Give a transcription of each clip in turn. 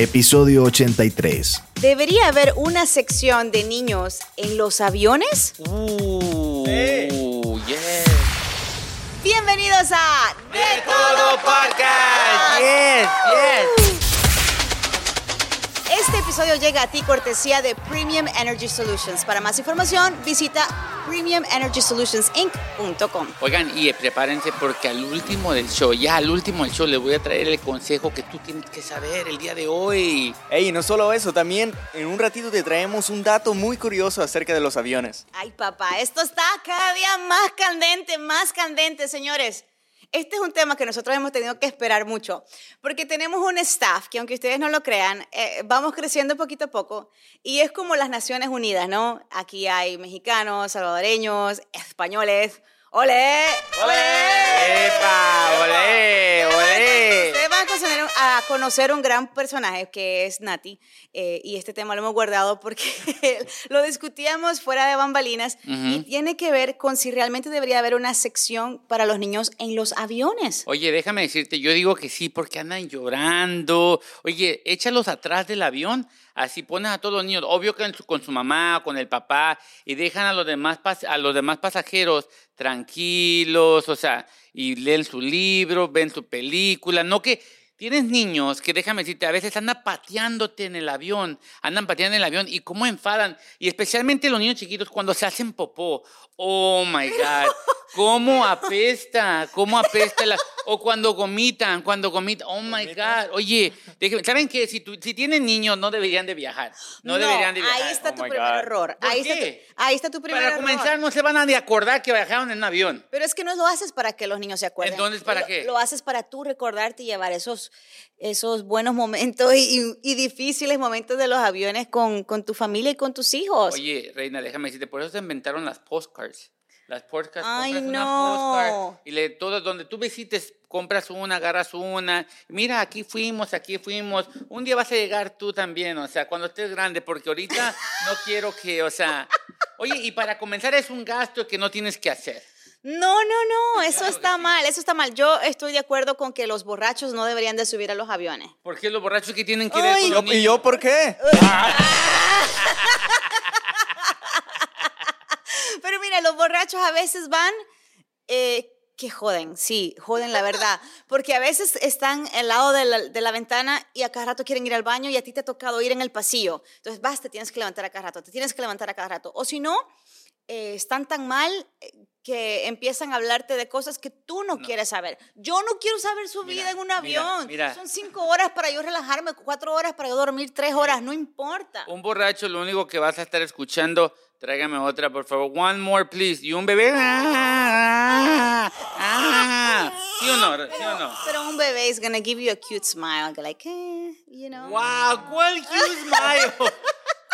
episodio 83. ¿Debería haber una sección de niños en los aviones? Uh, yes. Bienvenidos a De todo podcast. Yes, yes. Este episodio llega a ti cortesía de Premium Energy Solutions. Para más información, visita premiumenergysolutionsinc.com. Oigan, y prepárense porque al último del show, ya al último del show, les voy a traer el consejo que tú tienes que saber el día de hoy. Ey, no solo eso, también en un ratito te traemos un dato muy curioso acerca de los aviones. Ay, papá, esto está cada día más candente, más candente, señores. Este es un tema que nosotros hemos tenido que esperar mucho, porque tenemos un staff que, aunque ustedes no lo crean, eh, vamos creciendo poquito a poco y es como las Naciones Unidas, ¿no? Aquí hay mexicanos, salvadoreños, españoles. ¡Ole! ¡Ole! ¡Epa! ¡Olé! ¡Olé! Ustedes van a conocer, a conocer un gran personaje que es Nati, eh, y este tema lo hemos guardado porque lo discutíamos fuera de bambalinas y tiene que ver con si realmente debería haber una sección para los niños en los aviones. Oye, déjame decirte, yo digo que sí, porque andan llorando. Oye, échalos atrás del avión, así pones a todos los niños, obvio que con su mamá, con el papá, y dejan a los demás, a los demás pasajeros tranquilos, o sea, y leen su libro, ven su película, no que... Tienes niños que, déjame decirte, a veces andan pateándote en el avión, andan pateando en el avión y cómo enfadan. Y especialmente los niños chiquitos cuando se hacen popó. Oh my God. ¿Cómo apesta? ¿Cómo apesta? la- O cuando gomitan, cuando gomitan. Oh my God. Oye, déjame- ¿saben qué? Si, tú- si tienen niños, no deberían de viajar. No, deberían de viajar. Ahí está Oh tu primer God. error. ¿Por Ahí, Está tu, ahí está tu primer Para error. comenzar, no se van a ni acordar que viajaron en un avión. Pero es que no lo haces para que los niños se acuerden. Entonces, ¿para Lo- qué? Lo haces para tú recordarte y llevar esos, esos buenos momentos y, y difíciles momentos de los aviones con, con tu familia y con tus hijos. Oye, Reina, déjame decirte, por eso se inventaron las postcards. Las postcards, Ay, compras una no. postcard y le, todo, donde tú visites, compras una, agarras una. Mira, aquí fuimos, aquí fuimos. Un día vas a llegar tú también, o sea, cuando estés grande, porque ahorita no quiero que, o sea. Oye, y para comenzar es un gasto que no tienes que hacer. No, no, no, eso está sí. mal, eso está mal. Yo estoy de acuerdo con que los borrachos no deberían de subir a los aviones. ¿Por qué los borrachos que tienen que ver Ay. con ¿Yo- ¿Y yo por qué? Pero mira, los borrachos a veces van eh, que joden, sí, joden la verdad. Porque a veces están al lado de la, de la ventana y a cada rato quieren ir al baño y a ti te ha tocado ir en el pasillo. Entonces vas, te tienes que levantar a cada rato, te tienes que levantar a cada rato. O si no, eh, están tan mal eh, que empiezan a hablarte de cosas que tú no, quieres saber. Yo no quiero saber su Mira, vida en un mira, avión. mira. Son cinco horas para yo relajarme, cuatro horas para yo dormir, tres horas, no importa. Un borracho, lo único que vas a estar escuchando, tráigame otra, por favor. One more, please. Y un bebé. ah, ah. ¿Sí o no? ¿Sí o no? Pero un bebé is gonna give you a cute smile, like, eh, you know. ¡Wow! ¿Cuál cute smile?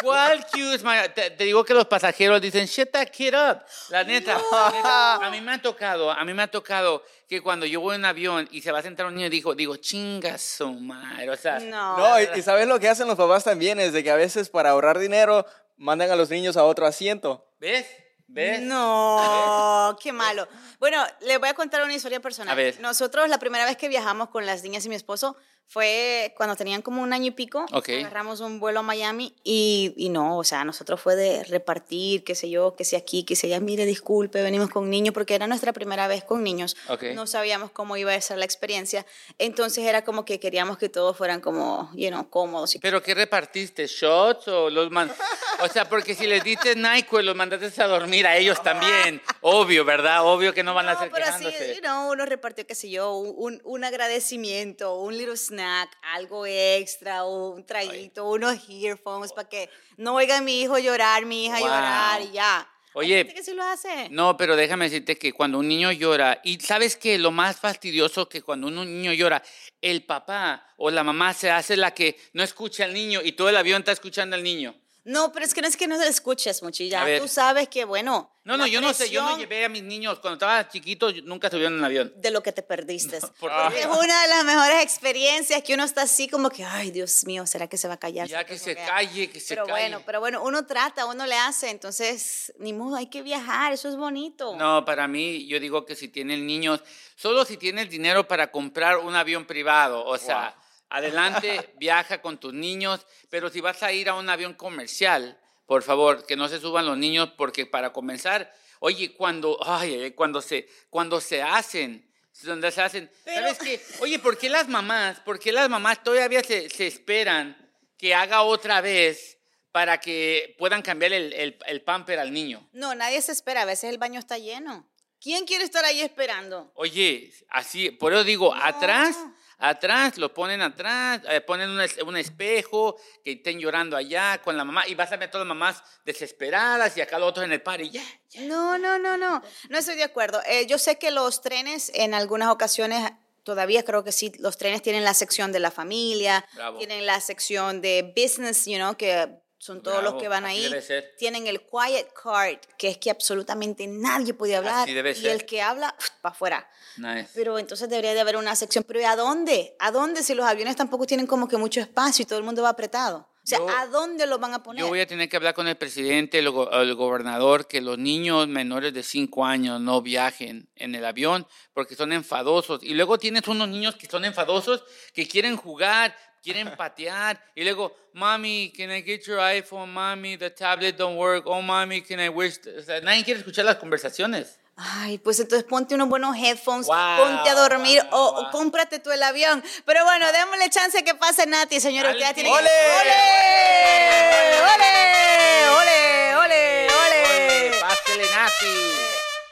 ¿Cuál cute smile? Te, te digo que los pasajeros dicen, shut that kid up. La neta, la neta, A mí me ha tocado, a mí me ha tocado que cuando yo voy en un avión y se va a sentar un niño, digo, digo, chinga su madre. O sea, No. No, y, y sabes lo que hacen los papás también es de que a veces para ahorrar dinero mandan a los niños a otro asiento. ¿ves? ¿Ves? No, qué malo. Bueno, les voy a contar una historia personal. A ver. Nosotros la primera vez que viajamos con las niñas y mi esposo fue cuando tenían como un año y pico. Ok. Agarramos un vuelo a Miami y, y no, o sea, nosotros fue de repartir, qué sé yo, que si aquí, que si allá, mire, disculpe, venimos con niños, porque era nuestra primera vez con niños. Ok. No sabíamos cómo iba a ser la experiencia. Entonces era como que queríamos que todos fueran como, you know, cómodos. y ¿Pero qué repartiste? ¿Shots o los man... O sea, porque si les diste NyQuil, los mandaste a dormir a ellos también. Obvio, ¿verdad? Obvio que no van a No, hacer pero así, you know, uno repartió, qué sé yo, un, un agradecimiento, un little snack, algo extra, un traguito, unos earphones para que no oiga a mi hijo llorar, mi hija Wow. llorar y ya. Oye, gente que sí lo hace. No, pero déjame decirte que cuando un niño llora, y sabes que lo más fastidioso que cuando un niño llora, el papá o la mamá se hace la que no escucha al niño y todo el avión está escuchando al niño. No, pero es que no es que no escuches, A muchilla. ver. Tú sabes que, bueno. No, no, yo no sé, yo no llevé a mis niños cuando estaba chiquito, yo- nunca subieron en un avión. De lo que te perdiste. ¿por Porque qué? es una de las mejores experiencias que uno está así como que, ay, Dios mío, ¿será que se va a callar? Ya ¿Será que se a callar?" calle, que se pero calle. bueno, pero bueno, uno trata, uno le hace, entonces, ni modo, hay que viajar, eso es bonito. No, para mí, yo digo que si tienen niños, solo si tienes dinero para comprar un avión privado, o sea, adelante, viaja con tus niños, pero si vas a ir a un avión comercial, por favor, que no se suban los niños, porque para comenzar, oye, cuando, ay, cuando se, cuando se hacen, donde se hacen, ¿sabes qué? Oye, ¿por qué las mamás, por qué las mamás todavía se, se esperan que haga otra vez para que puedan cambiar el, el, el pamper al niño? No, nadie se espera. A veces el baño está lleno. ¿Quién quiere estar ahí esperando? Oye, así, por eso digo, atrás, atrás, lo ponen atrás, eh, ponen un, un espejo, que estén llorando allá con la mamá, y vas a ver todas las mamás desesperadas y acá los otros en el par y ya, ya. No, no, no, no. No estoy de acuerdo. Eh, yo sé que los trenes en algunas ocasiones, todavía creo que sí, los trenes tienen la sección de la familia, Bravo. tienen la sección de business, you know, que son todos Bravo, los que van ahí. Tienen el quiet card, que es que absolutamente nadie puede hablar. Y el que habla, para afuera. Nice. Pero entonces debería de haber una sección. Pero ¿y a dónde? ¿A dónde si los aviones tampoco tienen como que mucho espacio y todo el mundo va apretado? O sea, Yo- ¿a dónde lo van a poner? Yo voy a tener que hablar con el presidente, el, go- el gobernador, que los niños menores de 5 años no viajen en el avión porque son enfadosos. Y luego tienes unos niños que son enfadosos, que quieren jugar, quieren patear. Y luego, mami, can I get your iPhone? Mami, the tablet don't work. Oh, mami, can I wish... O sea, nadie quiere escuchar las conversaciones. Ay, pues entonces ponte unos buenos headphones, Wow, ponte a dormir wow, o, wow. o cómprate tú el avión. Pero bueno, démosle chance que pase Nati, señora. Usted tiene ¡Ole! ¡Ole!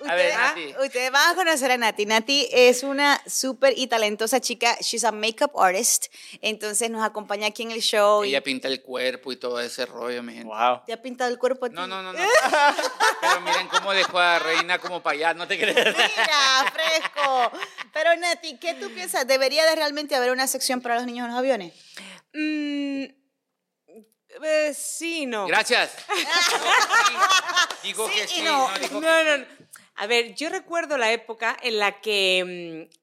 A ver, Ustedes- Nati. Ustedes van a conocer a Nati. Nati es una súper y talentosa chica. She's a makeup artist. Entonces nos acompaña aquí en el show. y Ella pinta el cuerpo y todo ese rollo, mi gente. Wow. ¿Te ha pintado el cuerpo a ti? No, no, no, no. Pero miren cómo dejó a Reina como para allá, no te crees. Mira, fresco. Pero Nati, ¿qué tú piensas? ¿Debería de realmente haber una sección para los niños en los aviones? Mm, eh, sí, no. Gracias. Digo Sí que sí, no. no, no. A ver, yo recuerdo la época en la que mm,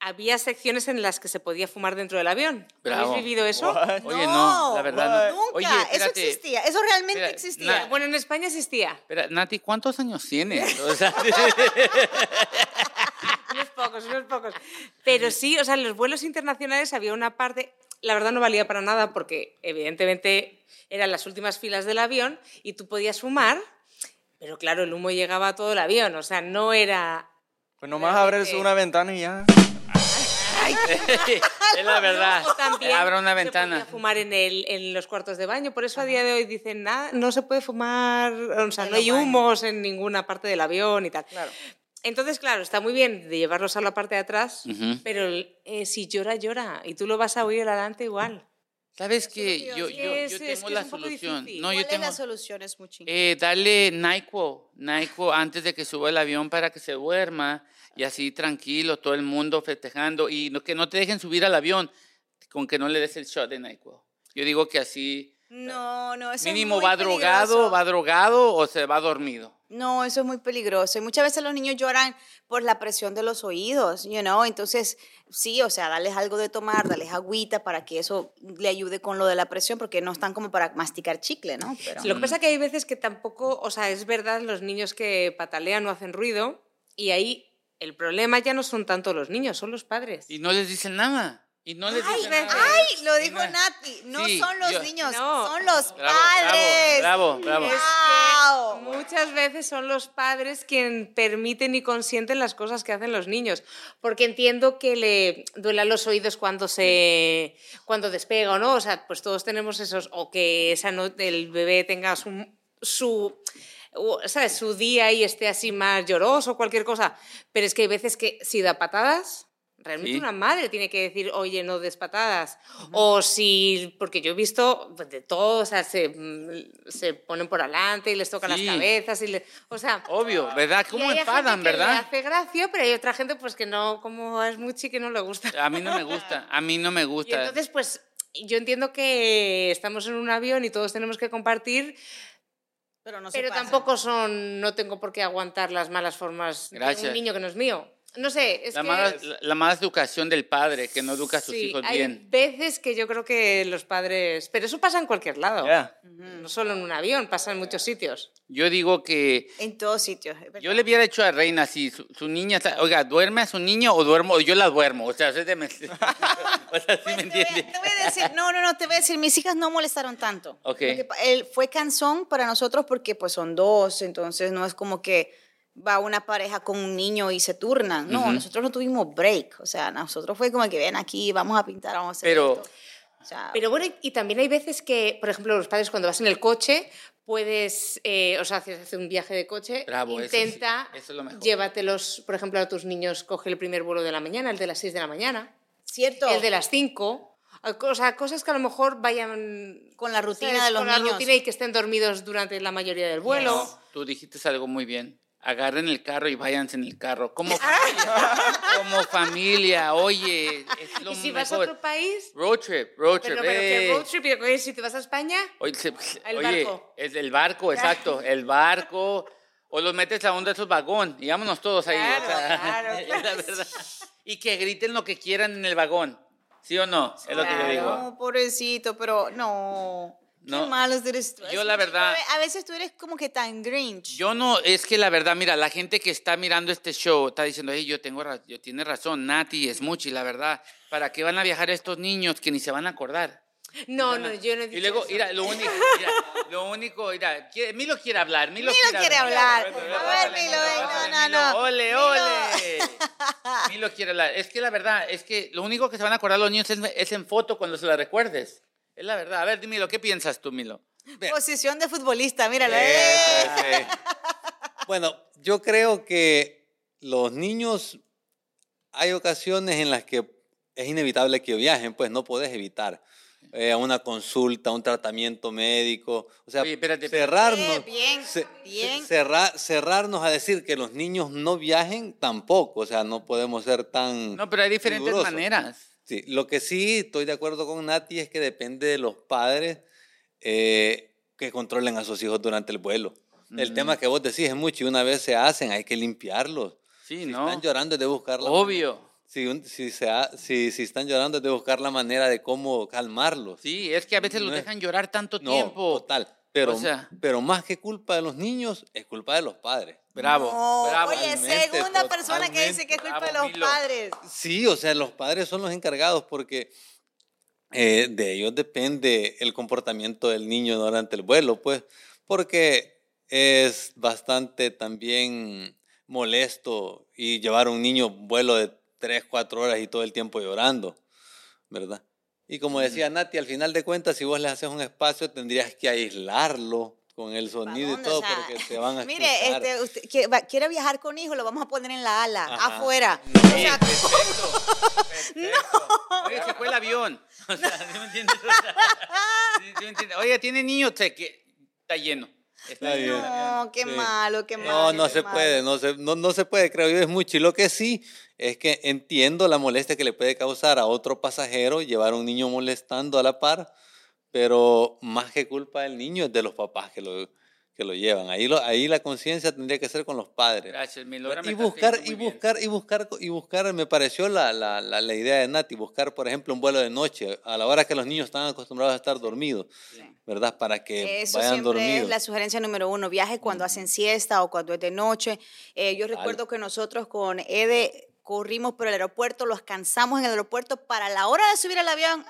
había secciones en las que se podía fumar dentro del avión. Bravo. ¿Habéis vivido eso? What? Oye, no, la verdad no. Nunca. Oye, eso existía. Eso realmente Espera, existía. na- Bueno, en España existía. Espera, Nati, ¿cuántos años tienes? O sea, Unos pocos, unos pocos. Pero sí, o sea, en los vuelos internacionales había una parte, la verdad no valía para nada porque evidentemente eran las últimas filas del avión y tú podías fumar, pero claro, el humo llegaba a todo el avión, o sea, no era... Pues nomás abres una ventana y ya. es la verdad. Abra una se podía ventana. fumar en, el, en los cuartos de baño, por eso a día de hoy dicen, nada, no se puede fumar, o sea, no hay humos en ninguna parte del avión y tal. Claro. Entonces, claro, está muy bien de llevarlos a la parte de atrás, pero eh, si llora, llora. Y tú lo vas a oír adelante igual. ¿Sabes qué? Yo, yo, es- yo es tengo que la solución. No, ¿Cuál yo es tengo. la solución? Es muy. Eh, dale NyQuil, NyQuil antes de que suba el avión para que se duerma y así tranquilo, todo el mundo festejando y no, que no te dejen subir al avión con que no le des el shot de NyQuil. Yo digo que así No, no, eso mínimo es muy va drogado, peligroso. va drogado o se va dormido. No, eso es muy peligroso. Y muchas veces los niños lloran por la presión de los oídos, you know. Entonces, sí, o sea, darles algo de tomar, darles agüita para que eso le ayude con lo de la presión, porque no están como para masticar chicle, ¿no? Pero, Lo que pasa es que hay veces que tampoco, o sea, es verdad, los niños que patalean no hacen ruido y ahí el problema ya no son tanto los niños, son los padres. Y no les dicen nada. Y no les Ay, dicen ves- nada. ay, lo dijo no- Nati, no Sí, son los yo- niños, No. son los Bravo, padres. Bravo, bravo, bravo. Es que Wow. muchas veces son los padres quien permiten y consienten las cosas que hacen los niños, porque entiendo que le duelan los oídos cuando se cuando despega o no, o sea, pues todos tenemos esos o que esa no- el bebé tenga su, su su día y esté así más lloroso o cualquier cosa, pero es que hay veces que si da patadas Realmente Sí. una madre tiene que decir, oye, no des patadas. O si, porque yo he visto pues, de todo, o sea, se, mm, se ponen por adelante y les tocan Sí. las cabezas. Y le- o sea, Obvio, ¿verdad? y ¿Cómo hay enfadan, gente que verdad? Le hace gracia, pero hay otra gente pues que no, como es muchi, que no le gusta. A mí no me gusta, a mí no me Y gusta. entonces, pues, yo entiendo que estamos en un avión y todos tenemos que compartir, Pero no se pero pasa. tampoco son, no tengo por qué aguantar las malas formas de Gracias. un niño que no es mío. No sé, es La que... mala, la, la mala educación del padre que no educa a sus sí, hijos hay bien. veces que yo creo que los padres... Pero eso pasa en cualquier lado. Ya. No solo en un avión, pasa en muchos sitios. Yo digo que En todos sitios. verdad. yo le hubiera hecho a Reina si su, su niña, está- oiga, duerme a su niño o duermo o yo la duermo. O sea, usted me, o sea, ¿sí Pues me te, voy, a- entiende? te voy a decir, no, no, no, te voy a decir, mis hijas no molestaron tanto. Ok. Lo que pa- él fue cansón para nosotros porque pues son dos, entonces no es como que va una pareja con un niño y se turnan. No, Ujú. nosotros no tuvimos break. O sea, nosotros fue como que ven aquí, vamos a pintar, vamos a hacer Pero- esto. O sea, Pero bueno, y- también hay veces que, por ejemplo, los padres cuando vas en el coche, puedes, eh, o sea, haces hacer un viaje de coche, Bravo, eso sí, intenta, eso es lo mejor. llévatelos, por ejemplo, a tus niños, coge el primer vuelo de la mañana, el de las 6 de la mañana, cierto. el de las 5, o sea, cosas que a lo mejor vayan Con la rutina ¿sabes? de los con la niños. rutina y que estén dormidos durante la mayoría del vuelo. No, tú dijiste algo muy bien. Agarren el carro y váyanse en el carro. Como familia. como familia. Oye, es lo Y si vas a otro país, Road trip, road trip. pero, pero que eh. road trip, y que si te vas a España, Oye, se- El oye, barco. es el barco, exacto, el barco. O los metes a uno de esos vagón y vámonos todos ahí. o Claro, sea, claro, es la verdad. Y que griten lo que quieran en el vagón. ¿Sí o no? Es lo que yo digo. No, pobrecito, pero no. No. Qué malos eres tú. Yo, la verdad- A veces tú eres como que tan grinch. Yo no, es que la verdad, mira, la gente que está mirando este show está diciendo, hey, yo tengo, yo tiene razón, Nati, es mucho, y la verdad, ¿para qué van a viajar estos niños que ni se van a acordar? no, no, yo no he dicho Y luego, eso. mira, lo único, mira, lo único, mira, quiere- Milo quiere hablar, Milo, Milo quiere hablar. Bueno, A ver, Milo, no, Milo, no. Ole, ole. Milo quiere hablar. Es que la verdad, es que lo único que se van a acordar los niños es, es en foto cuando se la recuerdes. Es la verdad. A ver, Milo, ¿qué piensas tú, Milo? Posición de futbolista, míralo. Eso, ¡Eh! sí. Bueno, yo creo que los niños, hay ocasiones en las que es inevitable que viajen, pues no puedes evitar. eh, una consulta, un tratamiento médico, o sea, Oye, espérate, espérate. cerrarnos, Eh, bien, ce- bien. cerra- cerrarnos a decir que los niños no viajen tampoco, o sea, no podemos ser tan No, pero hay diferentes rigurosos. maneras. Sí, lo que sí estoy de acuerdo con Nati es que depende de los padres eh, que controlen a sus hijos durante el vuelo. El tema que vos decís es mucho y una vez se hacen hay que limpiarlos. Sí, si ¿no? están llorando es de buscar la Obvio. Si, un- si, se ha- si, si están llorando es de buscar la manera de cómo calmarlos. Sí, es que a veces los No es- dejan llorar tanto no, tiempo. total. Pero, O sea- pero más que culpa de los niños, es culpa de los padres. Bravo, No, bravo. Oye, segunda persona que dice que es culpa de los Milo. padres. Sí, o sea, los padres son los encargados porque eh, de ellos depende el comportamiento del niño durante el vuelo, pues, porque es bastante también molesto y llevar a un niño un vuelo de 3, 4 horas y todo el tiempo llorando, ¿verdad? Y como decía Nati, al final de cuentas, si vos le haces un espacio, tendrías que aislarlo con el sonido y todo O sea, porque te van a Mire, escuchar. este, usted va- quiere viajar con hijo, lo vamos a poner en la ala, Ajá. afuera. Sí, O sea, perfecto. perfecto. Oye, se fue el avión. O sea, ¿sí me entiendes? O sea, sí, sí me entiendes. Oye, tiene niños, sé que está lleno. Está Está bien. no, qué Sí. malo, qué malo. No, no se malo. puede, no se, no, no se puede, creo yo, es mucho. Y lo que sí es que entiendo la molestia que le puede causar a otro pasajero llevar a un niño molestando a la par, pero más que culpa del niño es de los papás que lo, que lo llevan. Ahí, lo, ahí la conciencia tendría que ser con los padres. Gracias, Milo. Ahora me Y buscar, y buscar, y buscar, y buscar, me pareció la, la, la, la idea de Nati, buscar, por ejemplo, un vuelo de noche, a la hora que los niños están acostumbrados a estar dormidos, ¿verdad? Para que Eso vayan siempre dormidos. es la sugerencia número uno, viaje cuando hacen siesta o cuando es de noche. Eh, yo recuerdo que nosotros con Ede corrimos por el aeropuerto, los cansamos en el aeropuerto para la hora de subir al avión,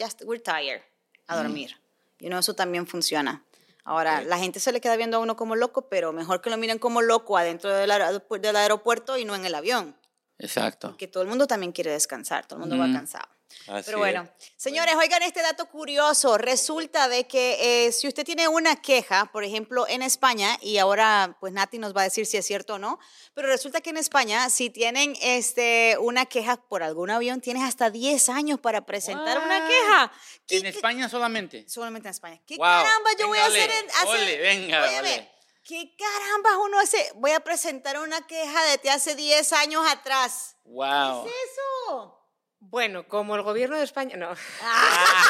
est- we're tired, a dormir. Y no, eso también funciona. Ahora, la gente se le queda viendo a uno como loco, pero mejor que lo miren como loco adentro del, aer- del aeropuerto y no en el avión. Exacto. Porque todo el mundo también quiere descansar, todo el mundo va cansado. Así Pero bueno, es. señores, oigan este dato curioso. Resulta de que eh, si usted tiene una queja, por ejemplo, en España, y ahora pues Nati nos va a decir si es cierto o no, pero resulta que en España, si tienen este, una queja por algún avión, tienes hasta 10 años para presentar una queja. ¿Qué- En España solamente. Solamente en España. ¿Qué Wow. caramba yo voy a hacer? En, hacer- ole, venga, Óyeme. ¿qué caramba uno hace? Voy a presentar una queja desde hace 10 años atrás. Wow. ¿Qué es eso? Bueno, como el gobierno de España, no. Ah,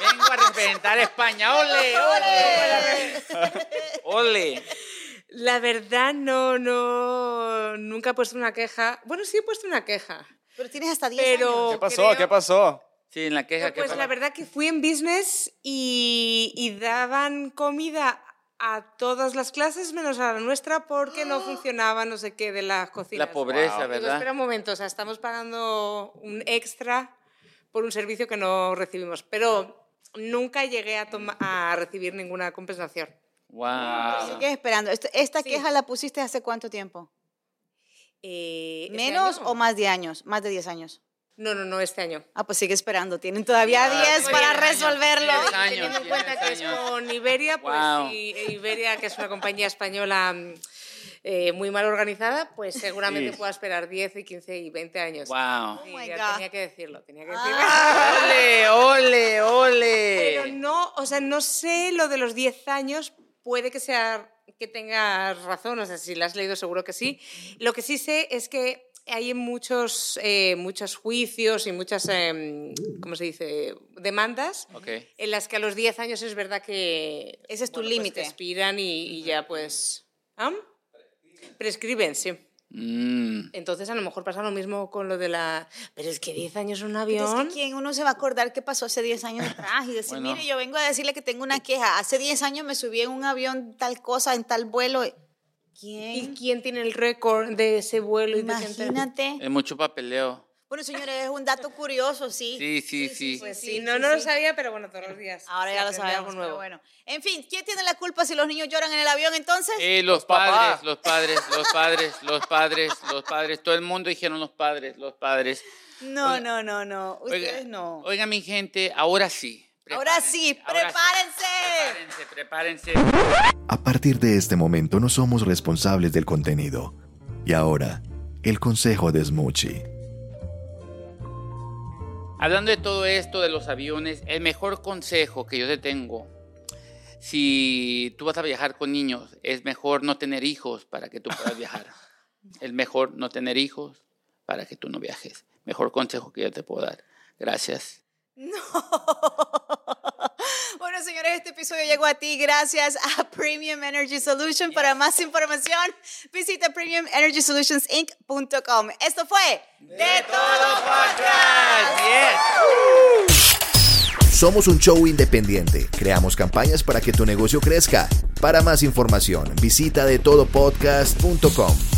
vengo a representar a España. ¡Ole, ole! ¡Ole! La verdad, no, no, nunca he puesto una queja. Bueno, sí he puesto una queja. Pero tienes hasta 10 Pero- años. ¿Qué pasó? creo- ¿Qué pasó? Sí, en la queja que Pues la verdad que fui en business y, y daban comida a todas las clases menos a la nuestra porque no funcionaba no sé qué de las cocinas. La pobreza, Digo, ¿verdad? espera un momento, o sea, estamos pagando un extra por un servicio que no recibimos, pero nunca llegué a, toma- a recibir ninguna compensación. Wow. Sigues esperando. Este- ¿Esta Sí. queja la pusiste hace cuánto tiempo? Eh, ¿este ¿Menos año? o más de años? Más de 10 años. No, no, no, este año. Ah, pues sigue esperando. Tienen todavía Ah, 10 muy para resolverlo. años, Teniendo en cuenta que es con Iberia, pues Wow. y- Iberia, que es una compañía española mm, eh, muy mal organizada, pues seguramente Sí. pueda esperar 10, y 15 y 20 años. Wow. Sí, Oh ya tenía que decirlo, tenía que decirlo. Ah. Ole, ole, ole. Pero no, o sea, no sé lo de los 10 años, puede que sea que tengas razón, o sea, si la has leído seguro que sí. Lo que sí sé es que hay muchos, eh, muchos juicios y muchas, em, ¿cómo se dice?, demandas Ok. en las que a los 10 años es verdad que... Ese es tu bueno, pues límite. te expiran y, y ya pues... ¿Ah? Prescriben, sí. Mm. Entonces a lo mejor pasa lo mismo con lo de la... Pero es que 10 años en un Es avión... que quién uno se va a acordar qué pasó hace 10 años atrás y decir, Bueno. mire, yo vengo a decirle que tengo una queja. Hace 10 años me subí en un avión tal cosa, en tal vuelo. ¿Y ¿Quién? quién tiene el récord de ese vuelo? Imagínate. Es mucho papeleo. Bueno, señores, es un dato curioso, sí. Sí, sí, sí. Pues Sí, sí, sí, no, sí, no lo sí. sabía, pero bueno, todos los días. Ahora ya lo sabemos, nuevo. bueno. En fin, ¿quién tiene la culpa si los niños lloran en el avión entonces? Eh, los papás. padres, los padres, los padres, los padres, los padres. Todo el mundo dijeron los padres, los padres. no, oiga, no, no, no. Ustedes Oiga, no. oiga, mi gente, ahora sí. Ahora sí, prepárense. Prepárense, prepárense. A partir de este momento no somos responsables del contenido. Y ahora, el consejo de Smoochie. Hablando de todo esto, de los aviones, el mejor consejo que yo te tengo, si tú vas a viajar con niños, es mejor no tener hijos para que tú puedas viajar. Es mejor no tener hijos para que tú no viajes. Mejor consejo que yo te puedo dar. Gracias. No. Bueno, señores, este episodio llegó a ti gracias a Premium Energy Solution. Para más información, visita premiumenergysolutionsinc.com. Esto fue De Todo Podcast. Somos un show independiente. Creamos campañas para que tu negocio crezca. Para más información, visita de todopodcast.com.